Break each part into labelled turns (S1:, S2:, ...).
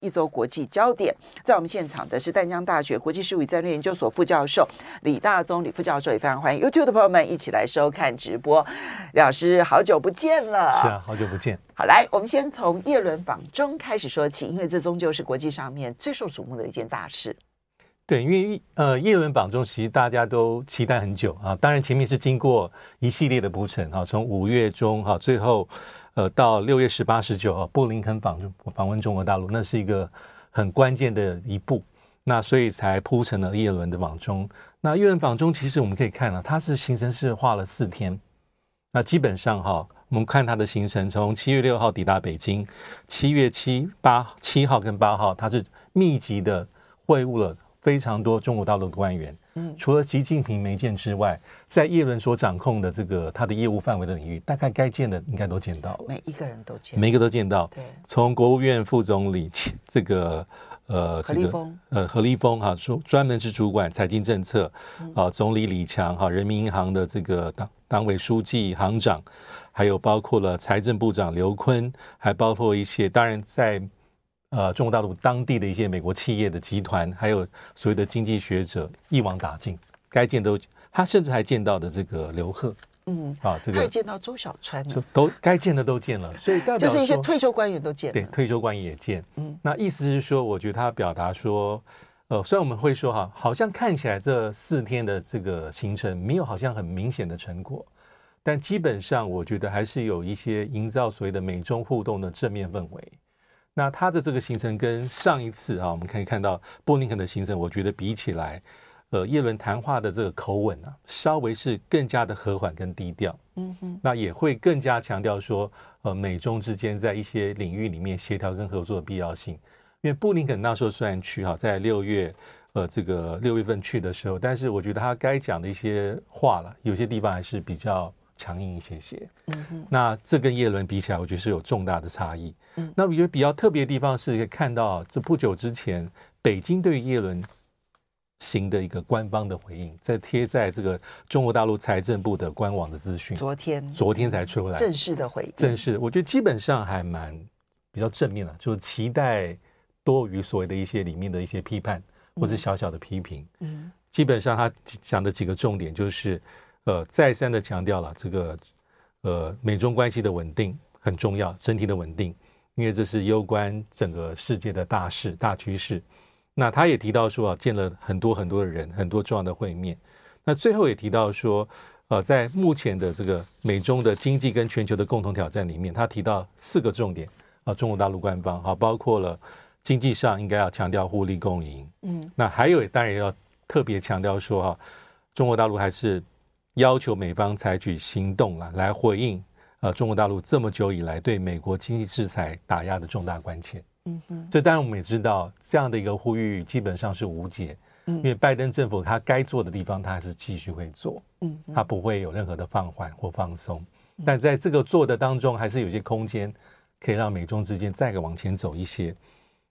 S1: 一周国际焦点，在我们现场的是淡江大学国际事务与战略研究所副教授李大宗李副教授，也非常欢迎 YouTube 的朋友们一起来收看直播。李老师，好久不见了，
S2: 是啊，好久不见。
S1: 好，来，我们先从叶伦访中开始说起，因为这终究是国际上面最受瞩目的一件大事。
S2: 对，因为呃，叶伦访中其实大家都期待很久啊，当然前面是经过一系列的铺陈哈，从五月中哈，最后。呃，到六月十八、十九号，布林肯访访问中国大陆，那是一个很关键的一步。那所以才铺成了叶伦的访中。那叶伦访中，其实我们可以看啊，它是行程是画了四天。那基本上哈，我们看它的行程，从七月六号抵达北京，七月七八七号跟八号，它是密集的会晤了非常多中国大陆的官员。除了习近平没见之外，在叶伦所掌控的这个他的业务范围的领域，大概该见的应该都见到了。
S1: 每一个人都见，
S2: 每一个都见到。
S1: 对，
S2: 从国务院副总理这个呃这个呃何立峰哈，说专门是主管财经政策啊，总理李强哈，人民银行的这个党党委书记、行长，还有包括了财政部长刘昆，还包括一些当然在。呃，中国大陆当地的一些美国企业的集团，还有所谓的经济学者一网打尽，该见都，他甚至还见到的这个刘鹤，嗯，啊，这个
S1: 还见到周小川，
S2: 都该见的都见了，所以代表
S1: 就是一些退休官员都见了，
S2: 对，退休官员也见，嗯，那意思是说，我觉得他表达说，呃，虽然我们会说哈，好像看起来这四天的这个行程没有好像很明显的成果，但基本上我觉得还是有一些营造所谓的美中互动的正面氛围。那他的这个行程跟上一次啊，我们可以看到布林肯的行程，我觉得比起来，呃，耶伦谈话的这个口吻啊，稍微是更加的和缓跟低调。嗯哼，那也会更加强调说，呃，美中之间在一些领域里面协调跟合作的必要性。因为布林肯那时候虽然去哈，在六月，呃，这个六月份去的时候，但是我觉得他该讲的一些话了，有些地方还是比较。强硬一些些，嗯哼，那这跟叶伦比起来，我觉得是有重大的差异。嗯，那我觉得比较特别的地方是可以看到，这不久之前，北京对于叶伦行的一个官方的回应，在贴在这个中国大陆财政部的官网的资讯，
S1: 昨天。
S2: 昨天才出来。正式的回应，正式的，我觉得基本上还蛮比较正面的，就是期待多于所谓的一些里面的一些批判或者小小的批评。嗯，基本上他讲的几个重点就是。呃，再三的强调了这个，呃，美中关系的稳定很重要，整体的稳定，因为这是攸关整个世界的大事、大趋势。那他也提到说啊，见了很多很多的人，很多重要的会面。那最后也提到说，呃，在目前的这个美中的经济跟全球的共同挑战里面，他提到四个重点啊，中国大陆官方哈，包括了经济上应该要强调互利共赢，嗯，那还有当然要特别强调说哈，中国大陆还是。要求美方采取行动了，来回应呃中国大陆这么久以来对美国经济制裁打压的重大关切。嗯哼，这当然我们也知道，这样的一个呼吁基本上是无解。嗯，因为拜登政府他该做的地方，他还是继续会做。嗯，他不会有任何的放缓或放松。但在这个做的当中，还是有些空间可以让美中之间再往前走一些。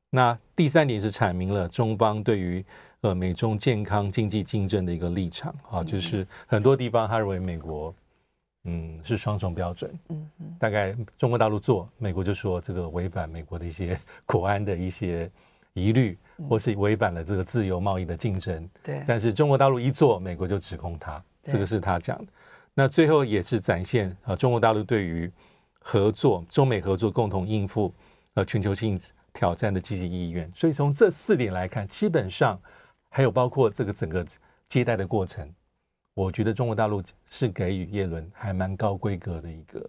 S2: 那第三点是阐明了中方对于。呃，美中健康经济竞争的一个立场啊，就是很多地方他认为美国，嗯，是双重标准，嗯嗯，大概中国大陆做，美国就说这个违反美国的一些 国安的一些疑虑，或是违反了这个自由贸易的竞争，对。但是中国大陆一做，美国就指控他，这个是他讲的。那最后也是展现啊，中国大陆对于合作，中美合作共同应付呃全球性挑战的积极意愿。所以从这四点来看，基本上。还有包括这个整个接待的过程，我觉得中国大陆是给予叶伦还蛮高规格的一个。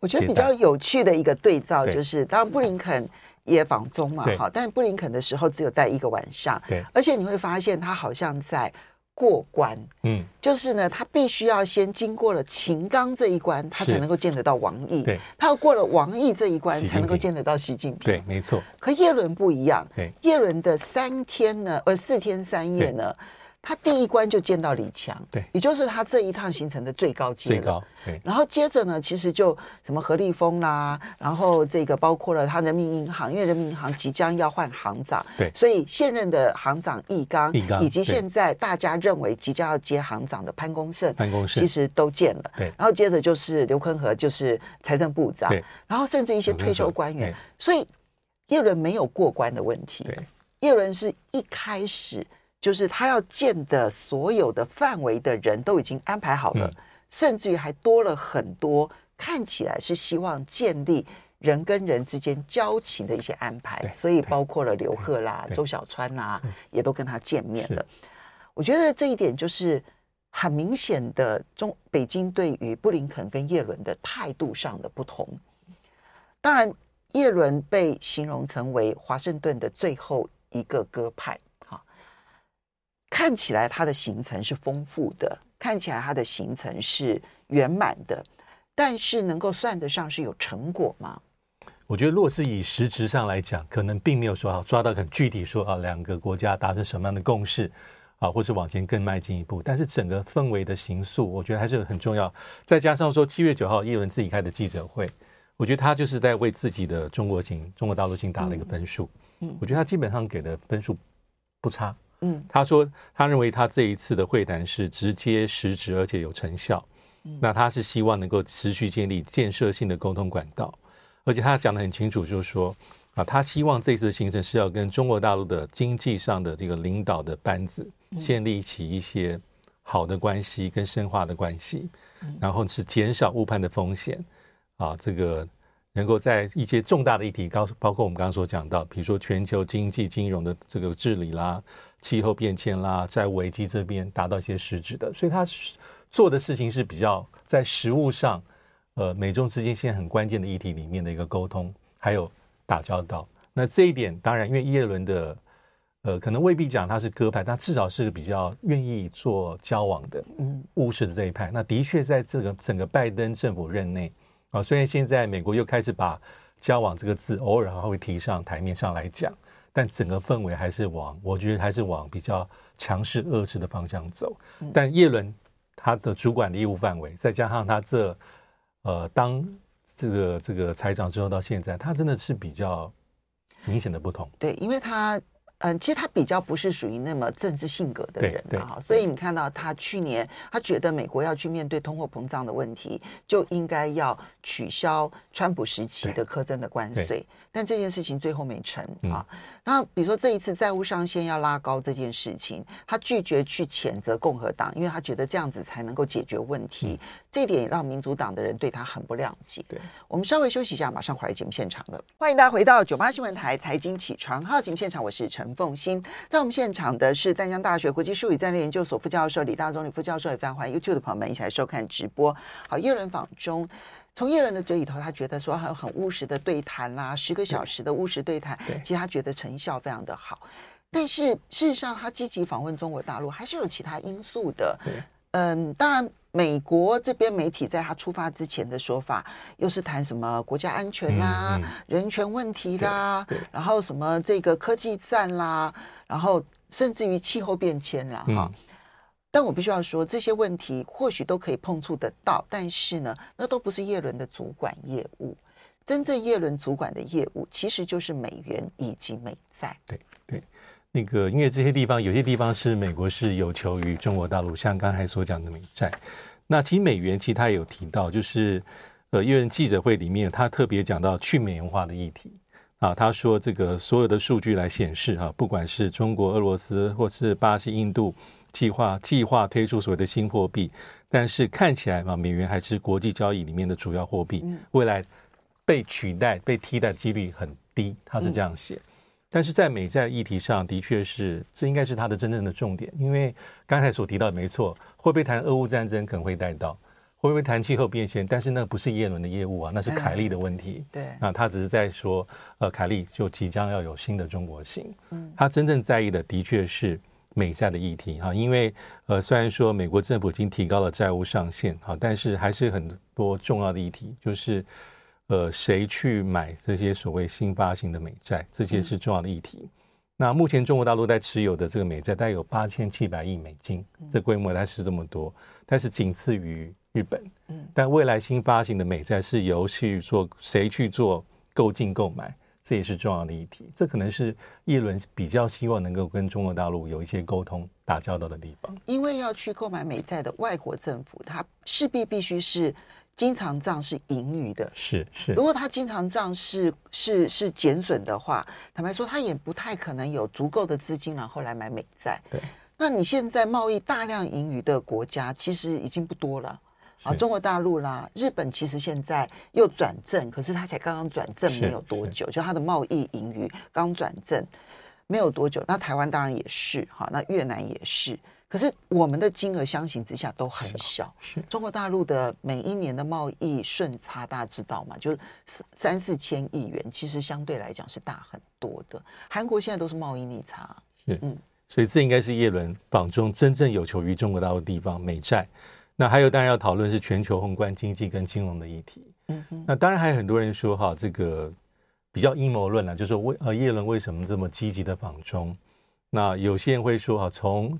S1: 我觉得比较有趣的一个对照就是，当然布林肯也访中嘛，好，但是布林肯的时候只有待一个晚上，对，而且你会发现他好像在。过关，嗯，就是呢，他必须要先经过了秦刚这一关，他才能够见得到王毅。对，他要过了王毅这一关，才能够见得到习近平。
S2: 对，没错。
S1: 可叶伦不一样，对，叶伦的三天呢，呃，四天三夜呢，他第一关就见到李强，
S2: 对，
S1: 也就是他这一趟行程的最高阶，
S2: 最高，对。
S1: 然后接着呢，其实就什么何立峰啦，然后这个包括了他人民银行，因为人民银行即将要换行长，
S2: 对，
S1: 所以现任的行长易纲，
S2: 易纲，
S1: 以及现在大家认为即将要接行长的潘功胜，
S2: 潘功胜，
S1: 其实都见了，
S2: 对。
S1: 然后接着就是刘坤和，就是财政部长，对。然后甚至一些退休官员，所以叶伦没有过关的问题，
S2: 对。
S1: 叶伦是一开始。就是他要见的所有的范围的人都已经安排好了，嗯、甚至于还多了很多看起来是希望建立人跟人之间交情的一些安排，所以包括了刘贺啦、周小川啦，也都跟他见面了。我觉得这一点就是很明显的中北京对于布林肯跟叶伦的态度上的不同。当然，叶伦被形容成为华盛顿的最后一个鸽派。看起来它的行程是丰富的，看起来它的行程是圆满的，但是能够算得上是有成果吗？
S2: 我觉得，若是以实质上来讲，可能并没有说好抓到很具体说啊，两个国家达成什么样的共识啊，或是往前更迈进一步。但是整个氛围的形塑，我觉得还是很重要。再加上说，七月九号叶伦自己开的记者会，我觉得他就是在为自己的中国行、中国大陆行打了一个分数。嗯，我觉得他基本上给的分数不差。嗯，他说他认为他这一次的会谈是直接实质而且有成效。那他是希望能够持续建立建设性的沟通管道，而且他讲的很清楚，就是说啊，他希望这次的行程是要跟中国大陆的经济上的这个领导的班子建立起一些好的关系跟深化的关系，然后是减少误判的风险。啊，这个。能够在一些重大的议题，高包括我们刚刚所讲到，比如说全球经济金融的这个治理啦、气候变迁啦、债务危机这边达到一些实质的，所以他做的事情是比较在实务上，呃，美中之间现在很关键的议题里面的一个沟通，还有打交道。那这一点当然，因为耶伦的，呃，可能未必讲他是鸽派，他至少是比较愿意做交往的，嗯，务实的这一派。那的确在这个整个拜登政府任内。啊，虽然现在美国又开始把“交往”这个字偶尔还会提上台面上来讲，但整个氛围还是往，我觉得还是往比较强势遏制的方向走。但叶伦他的主管的业务范围，再加上他这呃当这个这个财长之后到现在，他真的是比较明显的不同。
S1: 对，因为他。嗯，其实他比较不是属于那么政治性格的人啊，所以你看到他去年，他觉得美国要去面对通货膨胀的问题，就应该要取消川普时期的苛征的关税，但这件事情最后没成啊。然后比如说这一次债务上限要拉高这件事情，他拒绝去谴责共和党，因为他觉得这样子才能够解决问题，这一点也让民主党的人对他很不谅解。对，我们稍微休息一下，马上回来节目现场了。欢迎大家回到九八新闻台财经起床号节目现场，我是陈。凤新，在我们现场的是淡江大学国际术语战略研究所副教授李大中李副教授，也非常欢迎 YouTube 的朋友们一起来收看直播。好，叶伦访中，从叶伦的嘴里头，他觉得说还有很务实的对谈啦，十个小时的务实对谈，对，其实他觉得成效非常的好。但是事实上，他积极访问中国大陆，还是有其他因素的。嗯，当然。美国这边媒体在他出发之前的说法，又是谈什么国家安全啦、嗯嗯、人权问题啦，然后什么这个科技战啦，然后甚至于气候变迁啦，哈、嗯。但我必须要说，这些问题或许都可以碰触得到，但是呢，那都不是叶伦的主管业务。真正叶伦主管的业务，其实就是美元以及美债。
S2: 对对，那个因为这些地方有些地方是美国是有求于中国大陆，像刚才所讲的美债。那其实美元，其实他也有提到，就是呃，因为记者会里面，他特别讲到去美元化的议题啊。他说，这个所有的数据来显示啊，不管是中国、俄罗斯或是巴西、印度计划计划推出所谓的新货币，但是看起来嘛，美元还是国际交易里面的主要货币，未来被取代、被替代的几率很低。他是这样写。但是在美债议题上的确是，这应该是他的真正的重点，因为刚才所提到的没错，会不会谈俄乌战争可能会带到，会不会谈气候变迁，但是那不是耶伦的业务啊，那是凯利的问题。
S1: 对，
S2: 那他只是在说，呃，凯利就即将要有新的中国行，嗯，他真正在意的的确是美债的议题哈，因为呃，虽然说美国政府已经提高了债务上限，哈，但是还是很多重要的议题，就是。呃，谁去买这些所谓新发行的美债？这些是重要的议题。嗯、那目前中国大陆在持有的这个美债大概有八千七百亿美金，这规模它是这么多，但是仅次于日本。但未来新发行的美债是由去做谁去做购进购买，这也是重要的议题。这可能是叶伦比较希望能够跟中国大陆有一些沟通、打交道的地方。
S1: 因为要去购买美债的外国政府，它势必必须是。经常账是盈余的，
S2: 是是。
S1: 如果他经常账是是是减损的话，坦白说，他也不太可能有足够的资金然后来买美债。
S2: 对。
S1: 那你现在贸易大量盈余的国家其实已经不多了啊，中国大陆啦，日本其实现在又转正，可是他才刚刚转正没有多久，就他的贸易盈余刚转正没有多久。那台湾当然也是哈，那越南也是。可是我们的金额相形之下都很小，是中国大陆的每一年的贸易顺差，大家知道吗？就是三四千亿元，其实相对来讲是大很多的。韩国现在都是贸易逆差，
S2: 是嗯，所以这应该是叶伦访中真正有求于中国大陆地方，美债。那还有当然要讨论是全球宏观经济跟金融的议题。嗯哼，那当然还有很多人说哈，这个比较阴谋论啊，就是说为呃叶伦为什么这么积极的访中？那有些人会说哈，从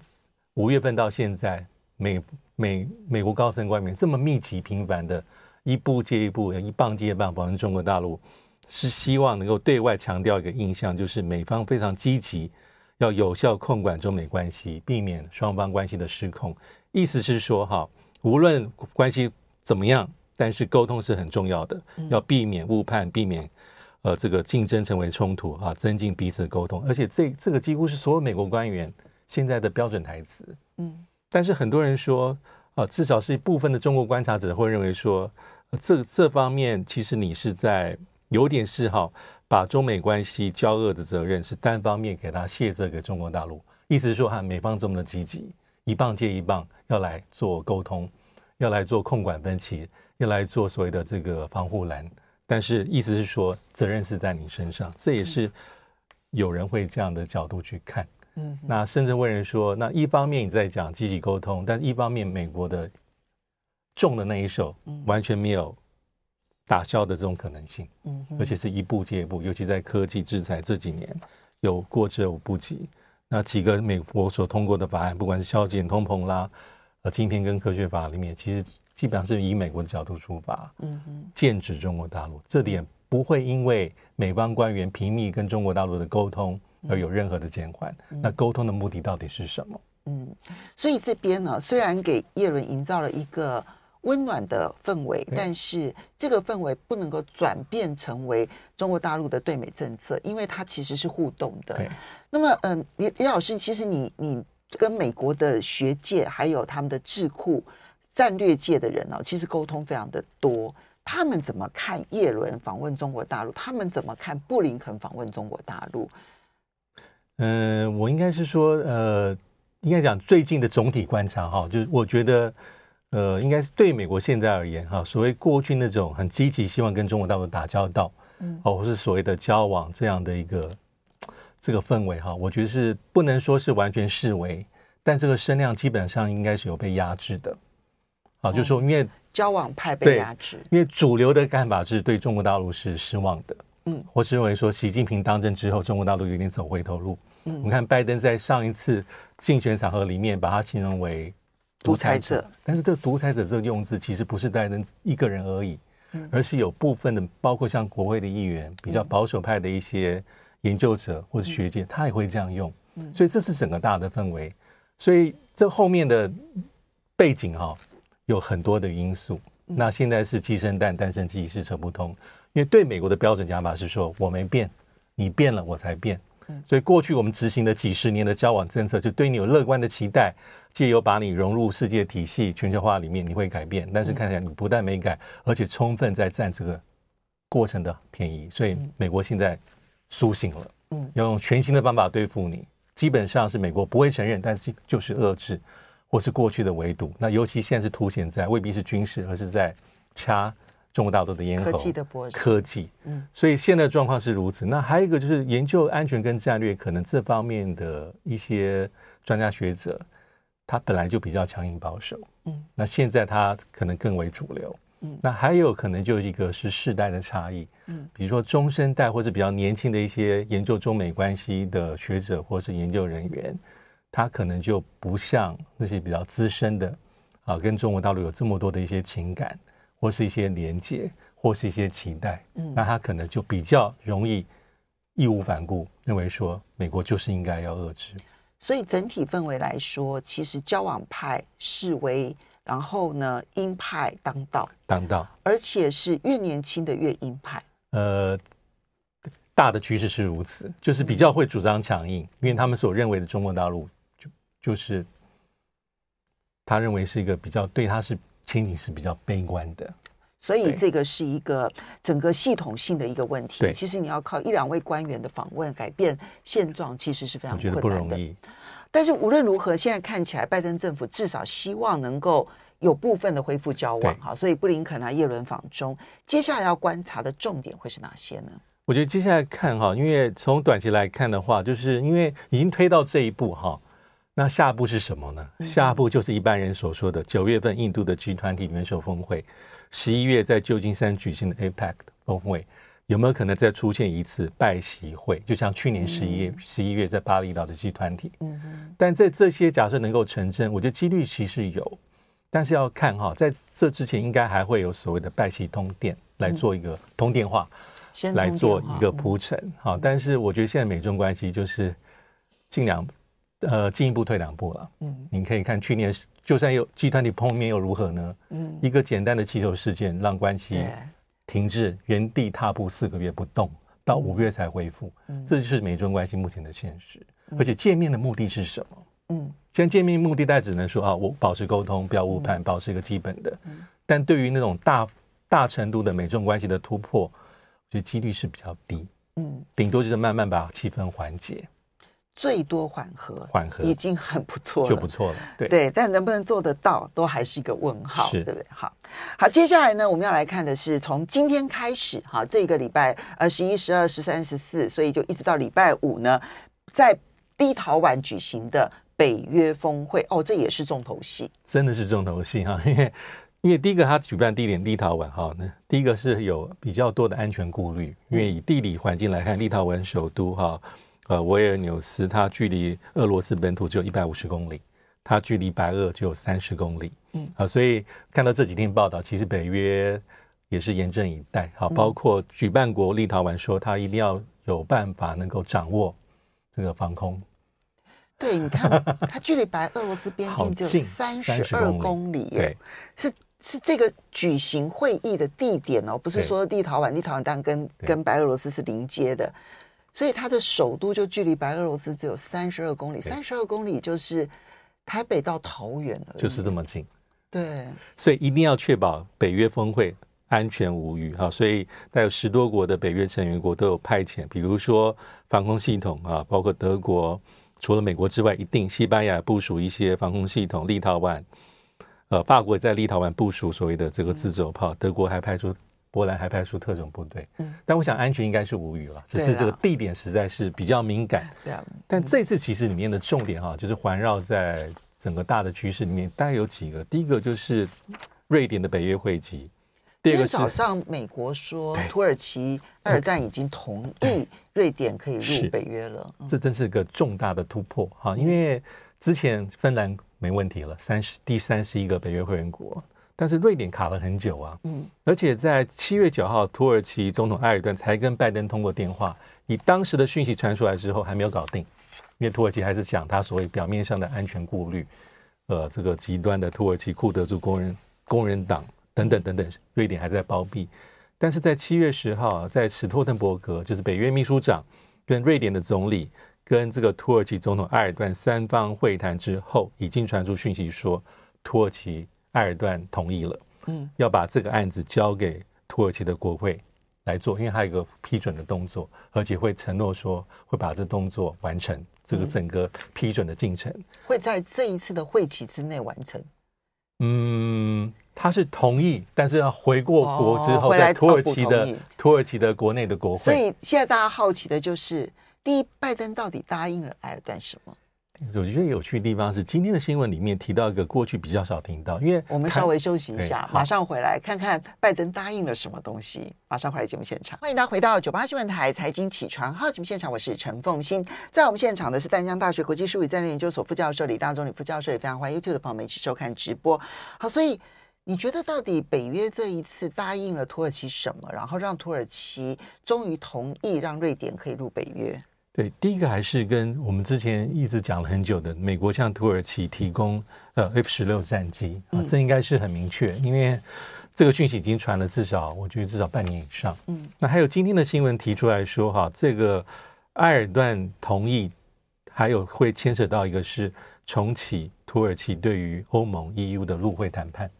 S2: 五月份到现在，美美美国高层官员这么密集频繁的，一步接一步，一棒接一棒访问中国大陆，是希望能够对外强调一个印象，就是美方非常积极，要有效控管中美关系，避免双方关系的失控。意思是说，哈，无论关系怎么样，但是沟通是很重要的，要避免误判，避免呃这个竞争成为冲突啊，增进彼此的沟通。而且这这个几乎是所有美国官员。现在的标准台词，嗯，但是很多人说，啊，至少是一部分的中国观察者会认为说，这这方面其实你是在有点是哈，把中美关系交恶的责任是单方面给他卸责给中国大陆，意思是说，哈，美方这么的积极，一棒接一棒要来做沟通，要来做控管分歧，要来做所谓的这个防护栏，但是意思是说，责任是在你身上，这也是有人会这样的角度去看。嗯，那甚至问人说，那一方面你在讲积极沟通，但一方面美国的重的那一手完全没有打消的这种可能性，嗯，而且是一步接一步，尤其在科技制裁这几年有过之而无不及。那几个美国所通过的法案，不管是削减通膨啦，呃，晶片跟科学法里面，其实基本上是以美国的角度出发，嗯哼，剑指中国大陆，这点不会因为美方官员频密跟中国大陆的沟通。而有任何的减缓，那沟通的目的到底是什么？
S1: 嗯，所以这边呢，虽然给叶伦营造了一个温暖的氛围，但是这个氛围不能够转变成为中国大陆的对美政策，因为它其实是互动的。那么，嗯，李李老师，其实你你跟美国的学界还有他们的智库战略界的人呢，其实沟通非常的多。他们怎么看叶伦访问中国大陆？他们怎么看布林肯访问中国大陆？
S2: 嗯、呃，我应该是说，呃，应该讲最近的总体观察哈，就是我觉得，呃，应该是对美国现在而言哈，所谓过去那种很积极希望跟中国大陆打交道，嗯，哦，或是所谓的交往这样的一个这个氛围哈，我觉得是不能说是完全视为，但这个声量基本上应该是有被压制的，啊、哦，就是说因为
S1: 交往派被压制，
S2: 因为主流的看法是对中国大陆是失望的。嗯，我是认为说，习近平当政之后，中国大陆有点走回头路。嗯，我们看拜登在上一次竞选场合里面，把他形容为独裁者。但是这个独裁者这个用字，其实不是拜登一个人而已，而是有部分的，包括像国会的议员、比较保守派的一些研究者或者学界，他也会这样用。所以这是整个大的氛围。所以这后面的背景哈，有很多的因素。那现在是鸡生蛋，蛋生鸡，是扯不通。因为对美国的标准讲法是说，我没变，你变了我才变。所以过去我们执行的几十年的交往政策，就对你有乐观的期待，借由把你融入世界体系、全球化里面，你会改变。但是看起来你不但没改，而且充分在占这个过程的便宜。所以美国现在苏醒了，要用全新的方法对付你。基本上是美国不会承认，但是就是遏制，或是过去的围堵。那尤其现在是凸显在未必是军事，而是在掐。中国大陆的咽喉，科技的博士，科技，嗯，所以现在状况是如此。那还有一个就是研究安全跟战略，可能这方面的一些专家学者，他本来就比较强硬保守，嗯，那现在他可能更为主流。嗯，那还有可能就一个是世代的差异，嗯，比如说中生代或者比较年轻的一些研究中美关系的学者或是研究人员，他可能就不像那些比较资深的啊，跟中国大陆有这么多的一些情感或是一些连接或是一些期待，嗯，那他可能就比较容易义无反顾认为说美国就是应该要遏制。
S1: 所以整体氛围来说，其实交往派示威。然后呢，鹰派当道，
S2: 当道，
S1: 而且是越年轻的越鹰派。
S2: 呃，大的趋势是如此，就是比较会主张强硬，嗯、因为他们所认为的中国大陆就就是他认为是一个比较对他是前景是比较悲观的。
S1: 所以这个是一个整个系统性的一个问题。对，其实你要靠一两位官员的访问改变现状，其实是非常困难的。
S2: 不容易。
S1: 但是无论如何，现在看起来，拜登政府至少希望能够有部分的恢复交往，哈，所以布林肯啊、耶伦访中，接下来要观察的重点会是哪些呢？
S2: 我觉得接下来看哈，因为从短期来看的话，就是因为已经推到这一步哈，那下一步是什么呢？下一步就是一般人所说的九月份印度的集团体元首峰会，十一月在旧金山举行的 APEC 峰会。有没有可能再出现一次拜习会？就像去年十一月十一月在巴厘岛的集团体。嗯。但在这些假设能够成真，我觉得几率其实有，但是要看哈，在这之前应该还会有所谓的拜习通电来做一个通电话，来做一个铺陈。好，但是我觉得现在美中关系就是进两呃进一步退两步了。嗯。你可以看去年就算有集团体碰面又如何呢？嗯。一个简单的气球事件让关系。停滞，原地踏步四个月不动，到五月才恢复，嗯，这就是美中关系目前的现实。嗯、而且见面的目的是什么？嗯，现在见面目的大家只能说啊，我保持沟通，不要误判，嗯、保持一个基本的。嗯、但对于那种大大程度的美中关系的突破，我觉得几率是比较低。嗯，顶多就是慢慢把气氛缓解。
S1: 最多缓和，
S2: 缓和
S1: 已经很不错了，
S2: 就不错了。对
S1: 对，但能不能做得到，都还是一个问号，是对不对？好，好，接下来呢，我们要来看的是从今天开始，哈，这个礼拜呃十一、十二、十三、十四，所以就一直到礼拜五呢，在立陶宛举行的北约峰会，哦，这也是重头戏，
S2: 真的是重头戏哈，因为因为第一个它举办地点立陶宛哈，那第一个是有比较多的安全顾虑，因为以地理环境来看，立陶宛首都哈。呃，维尔纽斯它距离俄罗斯本土只有一百五十公里，它距离白俄只有三十公里。嗯，啊，所以看到这几天报道，其实北约也是严阵以待。好，包括举办国立陶宛说，他一定要有办法能够掌握这个防空。
S1: 对，你看，它距离白俄罗斯边境只有三十二公里，对，是是这个举行会议的地点哦，不是说立陶宛，立陶宛当然跟跟白俄罗斯是临接的。所以它的首都就距离白俄罗斯只有三十二公里，三十二公里就是台北到桃园的，
S2: 就是这么近。
S1: 对，
S2: 所以一定要确保北约峰会安全无虞哈。所以带有十多国的北约成员国都有派遣，比如说防空系统啊，包括德国，除了美国之外，一定西班牙部署一些防空系统，立陶宛，呃，法国在立陶宛部署所谓的这个自走炮，德国还派出。波兰还派出特种部队，嗯，但我想安全应该是无虞了，只是这个地点实在是比较敏感。对啊，但这次其实里面的重点哈，就是环绕在整个大的趋势里面，大概有几个。第一个就是瑞典的北约会籍，第二个是
S1: 早上美国说土耳其、埃尔段已经同意瑞典可以入北约了，
S2: 这真是个重大的突破哈，因为之前芬兰没问题了，三十第三十一个北约会员国。但是瑞典卡了很久啊，嗯，而且在七月九号，土耳其总统埃尔段才跟拜登通过电话，以当时的讯息传出来之后，还没有搞定，因为土耳其还是讲他所谓表面上的安全顾虑，呃，这个极端的土耳其库德族工人工人党等等等等，瑞典还在包庇。但是在七月十号，在史托滕伯格，就是北约秘书长跟瑞典的总理跟这个土耳其总统埃尔段三方会谈之后，已经传出讯息说土耳其。埃尔段同意了，嗯，要把这个案子交给土耳其的国会来做，因为他有一个批准的动作，而且会承诺说会把这动作完成，这个整个批准的进程
S1: 会在这一次的会期之内完成。
S2: 嗯，他是同意，但是要回过国之后，在土耳其的土耳其的国内的国会。
S1: 所以现在大家好奇的就是，第一，拜登到底答应了埃尔段什么？
S2: 我觉得有趣的地方是，今天的新闻里面提到一个过去比较少听到，因为
S1: 我们稍微休息一下，马上回来看看拜登答应了什么东西。马上回来节目现场，欢迎大家回到九八新闻台财经起床号节目现场，我是陈凤欣，在我们现场的是淡江大学国际术语战略研究所副教授李大中李副教授，也非常欢迎 YouTube 的朋友们一起收看直播。好，所以你觉得到底北约这一次答应了土耳其什么，然后让土耳其终于同意让瑞典可以入北约？
S2: 对，第一个还是跟我们之前一直讲了很久的，美国向土耳其提供呃 F 十六战机啊，这应该是很明确，因为这个讯息已经传了至少我觉得至少半年以上。嗯，那还有今天的新闻提出来说哈，这个埃尔段同意，还有会牵扯到一个是重启土耳其对于欧盟 EU 的入会谈判，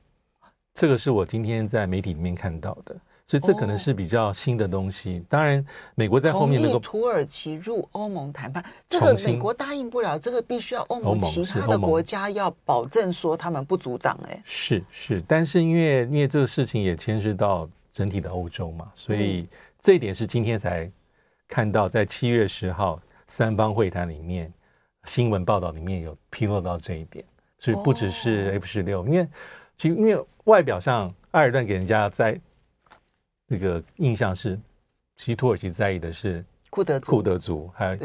S2: 这个是我今天在媒体里面看到的。所以这可能是比较新的东西。哦、当然，美国在后面那个
S1: 土耳其入欧盟谈判，这个美国答应不了，这个必须要欧盟其他的国家要保证说他们不阻挡。哎，
S2: 是是，但是因为因为这个事情也牵涉到整体的欧洲嘛，所以这一点是今天才看到，在七月十号三方会谈里面新闻报道里面有披露到这一点。所以不只是 F 十六，因为其实因为外表上埃尔段给人家在这个印象是，其实土耳其在意的是库德库德族，还有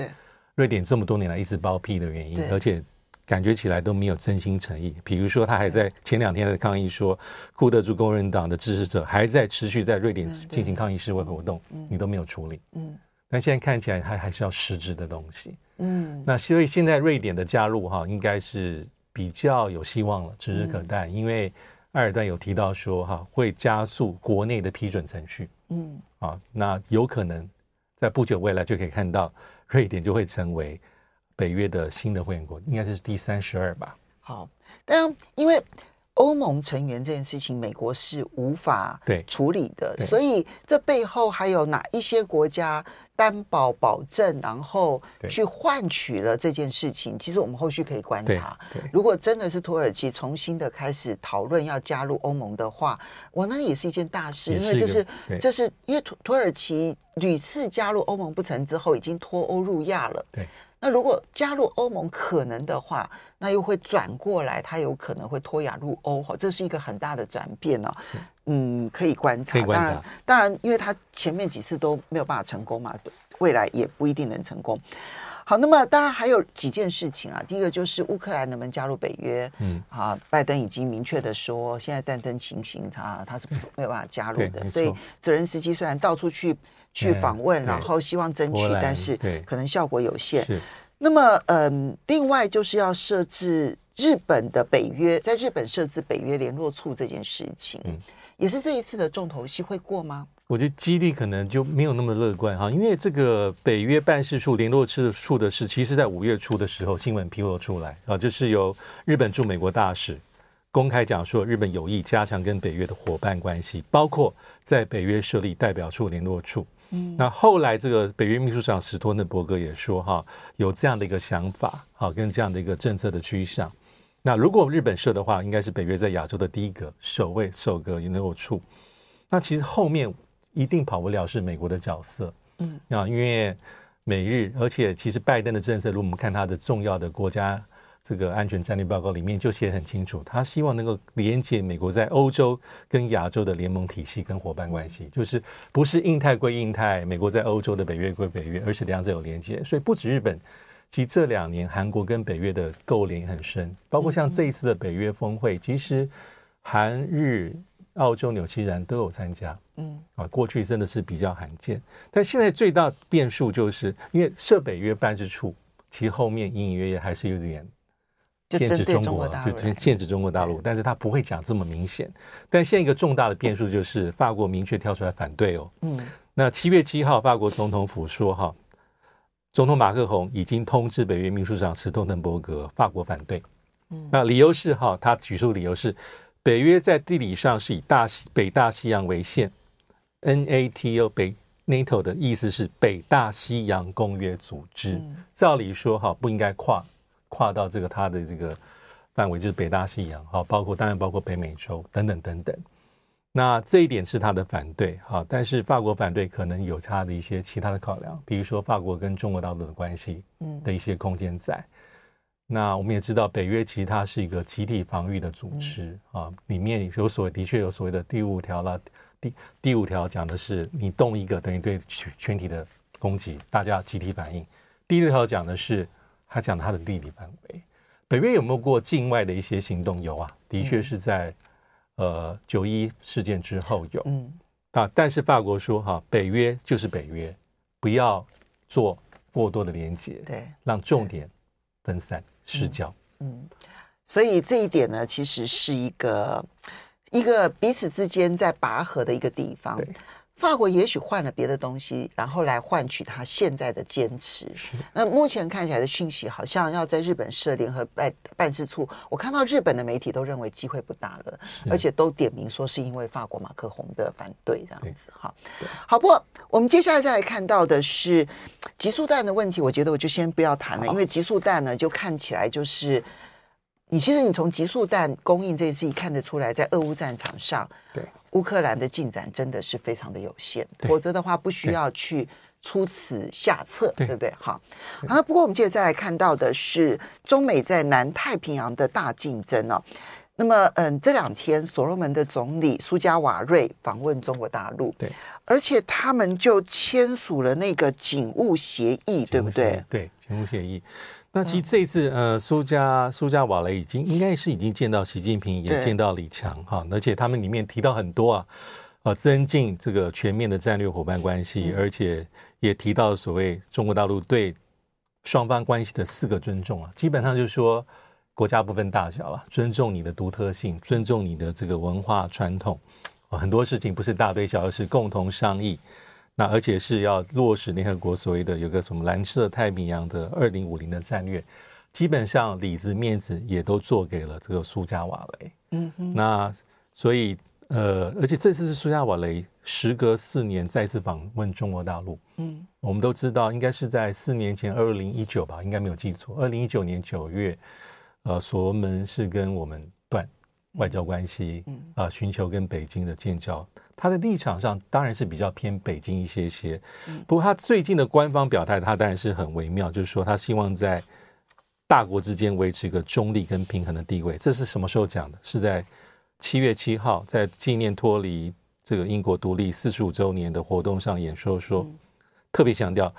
S2: 瑞典这么多年来一直包庇的原因，而且感觉起来都没有真心诚意。比如说，他还在前两天的抗议说，库德族工人党的支持者还在持续在瑞典进行抗议示威活动，你都没有处理。嗯，但现在看起来，他还是要实质的东西。嗯，那所以现在瑞典的加入哈，应该是比较有希望了，指日可待，因为。埃尔段有提到说，哈会加速国内的批准程序，嗯，啊，那有可能在不久未来就可以看到瑞典就会成为北约的新的会员国，应该是第三十二吧。
S1: 好，但因为。欧盟成员这件事情，美国是无法处理的，所以这背后还有哪一些国家担保保证，然后去换取了这件事情？其实我们后续可以观察。如果真的是土耳其重新的开始讨论要加入欧盟的话，我那也是一件大事，因为这是这是因为土土耳其屡次加入欧盟不成之后，已经脱欧入亚了。对。那如果加入欧盟可能的话，那又会转过来，它有可能会脱亚入欧哈，这是一个很大的转变哦。嗯，可以观察。当然，当然，因为它前面几次都没有办法成功嘛，未来也不一定能成功。好，那么当然还有几件事情啊。第一个就是乌克兰能不能加入北约？嗯，啊，拜登已经明确的说，现在战争情形他他是没有办法加入的。所以泽连斯基虽然到处去。去访问，然后希望争取，但是可能效果有限。那么，嗯，另外就是要设置日本的北约，在日本设置北约联络处这件事情，也是这一次的重头戏，会过吗？
S2: 我觉得几率可能就没有那么乐观哈，因为这个北约办事处联络处的事，其实在五月初的时候新闻披露出来啊，就是由日本驻美国大使公开讲说，日本有意加强跟北约的伙伴关系，包括在北约设立代表处联络处。嗯，那后来这个北约秘书长史托滕伯格也说哈，有这样的一个想法，好，跟这样的一个政策的趋向。那如果日本设的话，应该是北约在亚洲的第一个首位首个联络处。那其实后面一定跑不了是美国的角色，嗯，啊，因为美日，而且其实拜登的政策，如果我们看他的重要的国家。这个安全战略报告里面就写得很清楚，他希望能够连接美国在欧洲跟亚洲的联盟体系跟伙伴关系，就是不是印太归印太，美国在欧洲的北约归北约，而是两者有连接。所以不止日本，其实这两年韩国跟北约的勾连很深，包括像这一次的北约峰会，其实韩日、澳洲、纽西兰都有参加。嗯，啊，过去真的是比较罕见，但现在最大变数就是因为设北约办事处，其实后面隐隐约约还是有点。限制中国，就限制中国大陆，但是他不会讲这么明显。但现在一个重大的变数就是法国明确跳出来反对哦。嗯，那七月七号，法国总统府说哈，总统马克宏已经通知北约秘书长斯托滕伯格，法国反对。嗯，那理由是哈，他举出理由是北约在地理上是以大西北大西洋为线，NATO 北 NATO 的意思是北大西洋公约组织，照理说哈不应该跨。跨到这个它的这个范围，就是北大西洋，哈，包括当然包括北美洲等等等等。那这一点是他的反对，哈，但是法国反对可能有他的一些其他的考量，比如说法国跟中国大陆的关系的一些空间在。那我们也知道，北约其实它是一个集体防御的组织、嗯、啊，里面有所谓的确有所谓的第五条啦。第第五条讲的是，你动一个等于对全全体的攻击，大家集体反应。第六条讲的是，他讲他的地理范围。北约有没有过境外的一些行动？有啊，的确是在、嗯、呃九一事件之后有。嗯啊，但是法国说哈，北约就是北约，不要做过多的连接，对，让重点分散失焦。
S1: 嗯，嗯，所以这一点呢，其实是一个一个彼此之间在拔河的一个地方。对。法国也许换了别的东西，然后来换取他现在的坚持。是。那目前看起来的讯息，好像要在日本设联合办办事处。我看到日本的媒体都认为机会不大了，而且都点名说是因为法国马克宏的反对这样子。哈，好，不过我们接下来再来看到的是极速弹的问题。我觉得我就先不要谈了，因为极速弹呢，就看起来就是。你其实你从集速弹供应这一次看得出来，在俄乌战场上，对。乌克兰的进展真的是非常的有限，否则的话不需要去出此下策，对，对不对？好，好，不过我们接着再来看到的是中美在南太平洋的大竞争哦。那么，嗯，这两天所罗门的总理苏加瓦瑞访问中国大陆，对，而且他们就签署了那个警务协议，对不对？
S2: 对，警务协议。那其实这一次，呃，苏加苏加瓦雷已经应该是已经见到习近平，也见到李强哈，而且他们里面提到很多啊，呃，增进这个全面的战略伙伴关系，而且也提到所谓中国大陆对双方关系的四个尊重啊，基本上就是说国家不分大小了，尊重你的独特性，尊重你的这个文化传统，很多事情不是大对小，而是共同商议。那而且是要落实联合国所谓的有个什么蓝色太平洋的二零五零的战略，基本上里子面子也都做给了这个苏加瓦雷。嗯哼。那所以呃，而且这次是苏加瓦雷时隔四年再次访问中国大陆。嗯。我们都知道，应该是在四年前二零一九吧，应该没有记错。二零一九年九月，呃，所罗门是跟我们断外交关系，嗯啊，寻求跟北京的建交。他的立场上当然是比较偏北京一些些，不过他最近的官方表态，他当然是很微妙，就是说他希望在大国之间维持一个中立跟平衡的地位。这是什么时候讲的？是在七月七号，在纪念脱离这个英国独立四十五周年的活动上演说，说特别强调，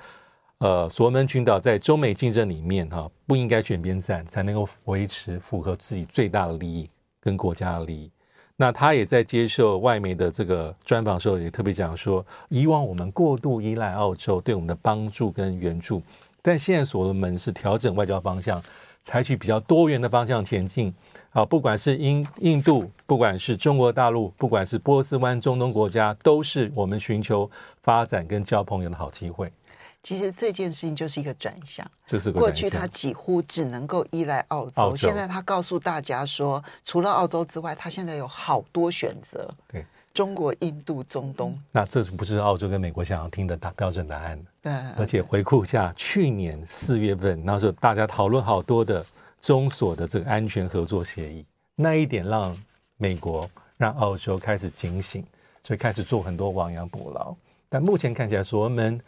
S2: 呃，所罗门群岛在中美竞争里面哈，不应该选边站，才能够维持符合自己最大的利益跟国家的利益。那他也在接受外媒的这个专访时候，也特别讲说，以往我们过度依赖澳洲对我们的帮助跟援助，但现在所罗门是调整外交方向，采取比较多元的方向前进。啊，不管是印印度，不管是中国大陆，不管是波斯湾中东国家，都是我们寻求发展跟交朋友的好机会。
S1: 其实这件事情就是一个转向，就是过去他几乎只能够依赖澳洲，澳洲现在他告诉大家说，除了澳洲之外，他现在有好多选择。对，中国、印度、中东，
S2: 那这不是澳洲跟美国想要听的大标准答案？对，而且回顾一下去年四月份，那时候大家讨论好多的中所的这个安全合作协议，那一点让美国、让澳洲开始警醒，所以开始做很多亡羊补牢。但目前看起来，所罗门。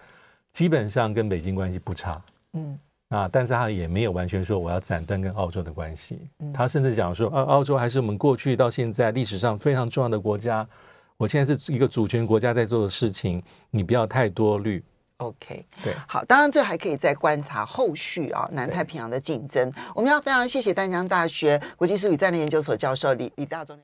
S2: 基本上跟北京关系不差，嗯。啊，但是他也没有完全说我要斩断跟澳洲的关系，嗯，他甚至讲说，澳澳洲还是我们过去到现在历史上非常重要的国家，我现在是一个主权国家在做的事情，你不要太多虑。
S1: OK，对，好，当然这还可以再观察后续啊，南太平洋的竞争，我们要非常谢谢丹江大学国际事务与战略研究所教授李李大中。